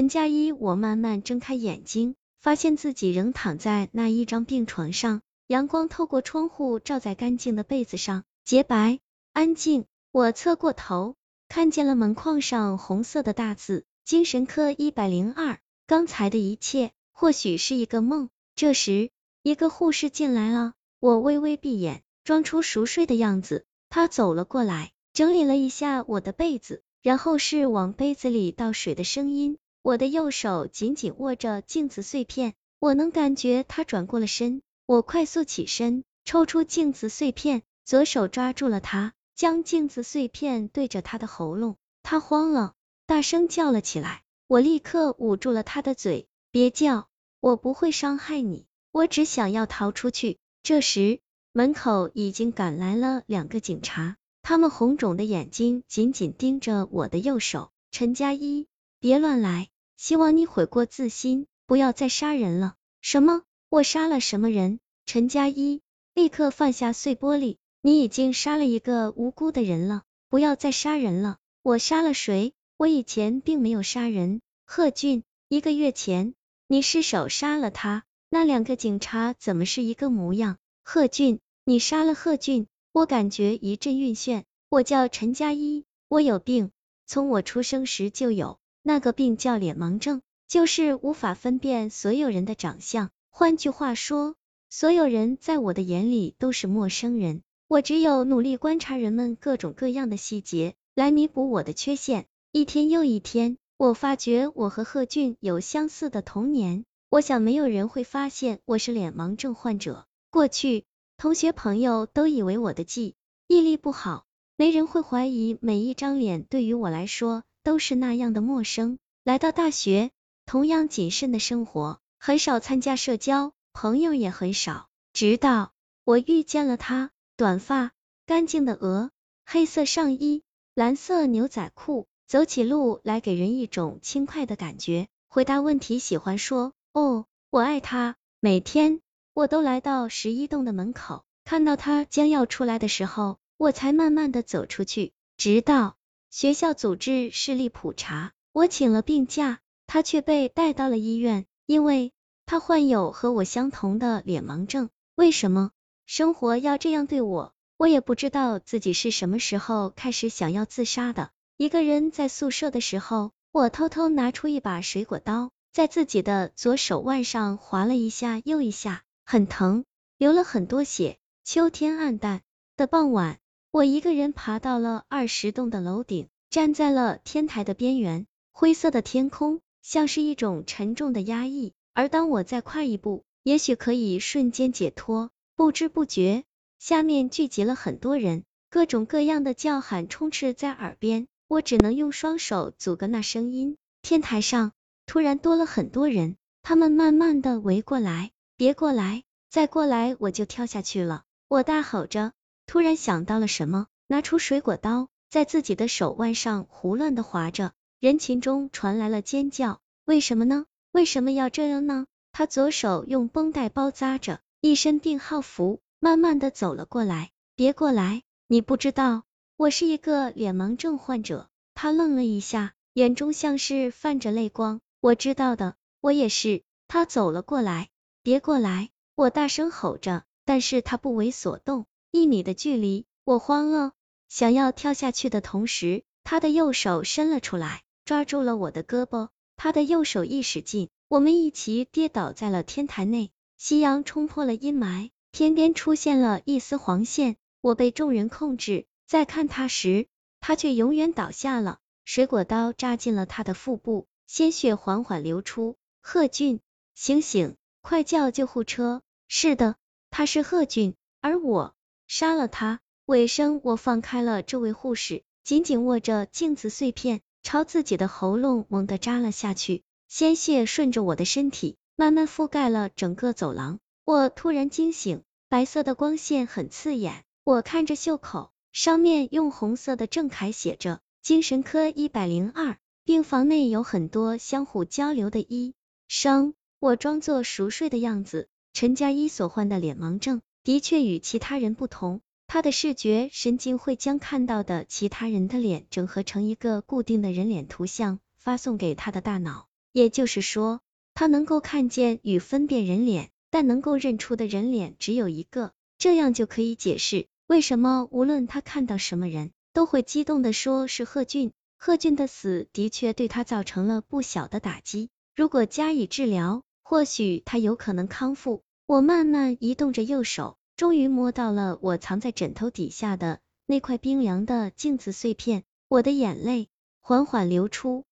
陈佳一，我慢慢睁开眼睛，发现自己仍躺在那一张病床上，阳光透过窗户照在干净的被子上，洁白安静。我侧过头，看见了门框上红色的大字：精神科一百零二。刚才的一切或许是一个梦。这时，一个护士进来了，我微微闭眼，装出熟睡的样子。他走了过来，整理了一下我的被子，然后是往杯子里倒水的声音。我的右手紧紧握着镜子碎片，我能感觉他转过了身。我快速起身，抽出镜子碎片，左手抓住了他，将镜子碎片对着他的喉咙。他慌了，大声叫了起来。我立刻捂住了他的嘴，别叫，我不会伤害你，我只想要逃出去。这时，门口已经赶来了两个警察，他们红肿的眼睛紧紧盯着我的右手。陈佳一，别乱来，希望你悔过自新，不要再杀人了。什么？我杀了什么人？陈佳一，立刻放下碎玻璃，你已经杀了一个无辜的人了，不要再杀人了。我杀了谁？我以前并没有杀人，贺俊，一个月前你失手杀了他，那两个警察怎么是一个模样？贺俊，你杀了贺俊，我感觉一阵晕眩。我叫陈佳一，我有病，从我出生时就有，那个病叫脸盲症，就是无法分辨所有人的长相。换句话说，所有人在我的眼里都是陌生人，我只有努力观察人们各种各样的细节，来弥补我的缺陷。一天又一天，我发觉我和贺俊有相似的童年。我想没有人会发现我是脸盲症患者。过去，同学朋友都以为我的记忆力不好，没人会怀疑每一张脸对于我来说都是那样的陌生。来到大学，同样谨慎的生活，很少参加社交，朋友也很少。直到我遇见了他，短发，干净的额，黑色上衣，蓝色牛仔裤。走起路来给人一种轻快的感觉，回答问题喜欢说哦，我爱他。每天我都来到十一栋的门口，看到他将要出来的时候，我才慢慢的走出去。直到学校组织视力普查，我请了病假，他却被带到了医院，因为他患有和我相同的脸盲症。为什么生活要这样对我？我也不知道自己是什么时候开始想要自杀的。一个人在宿舍的时候，我偷偷拿出一把水果刀，在自己的左手腕上划了一下又一下，很疼，流了很多血。秋天暗淡的傍晚，我一个人爬到了二十栋的楼顶，站在了天台的边缘。灰色的天空像是一种沉重的压抑，而当我再快一步，也许可以瞬间解脱。不知不觉，下面聚集了很多人，各种各样的叫喊充斥在耳边。我只能用双手阻隔那声音。天台上突然多了很多人，他们慢慢的围过来，别过来，再过来我就跳下去了。我大吼着，突然想到了什么，拿出水果刀，在自己的手腕上胡乱的划着。人群中传来了尖叫，为什么呢？为什么要这样呢？他左手用绷带包扎着，一身病号服，慢慢的走了过来。别过来，你不知道。我是一个脸盲症患者，他愣了一下，眼中像是泛着泪光。我知道的，我也是。他走了过来，别过来！我大声吼着，但是他不为所动。一米的距离，我慌了，想要跳下去的同时，他的右手伸了出来，抓住了我的胳膊。他的右手一使劲，我们一起跌倒在了天台内。夕阳冲破了阴霾，天边出现了一丝黄线，我被众人控制。在看他时，他却永远倒下了。水果刀扎进了他的腹部，鲜血缓缓流出。贺俊，醒醒，快叫救护车！是的，他是贺俊，而我杀了他。尾声，我放开了这位护士，紧紧握着镜子碎片，朝自己的喉咙猛地扎了下去。鲜血顺着我的身体，慢慢覆盖了整个走廊。我突然惊醒，白色的光线很刺眼，我看着袖口。上面用红色的正楷写着“精神科一百零二”，病房内有很多相互交流的医生。我装作熟睡的样子。陈佳一所患的脸盲症的确与其他人不同，他的视觉神经会将看到的其他人的脸整合成一个固定的人脸图像，发送给他的大脑。也就是说，他能够看见与分辨人脸，但能够认出的人脸只有一个，这样就可以解释为什么无论他看到什么人，都会激动的说是贺俊。贺俊的死的确对他造成了不小的打击，如果加以治疗，或许他有可能康复。我慢慢移动着右手，终于摸到了我藏在枕头底下的那块冰凉的镜子碎片，我的眼泪缓缓流出。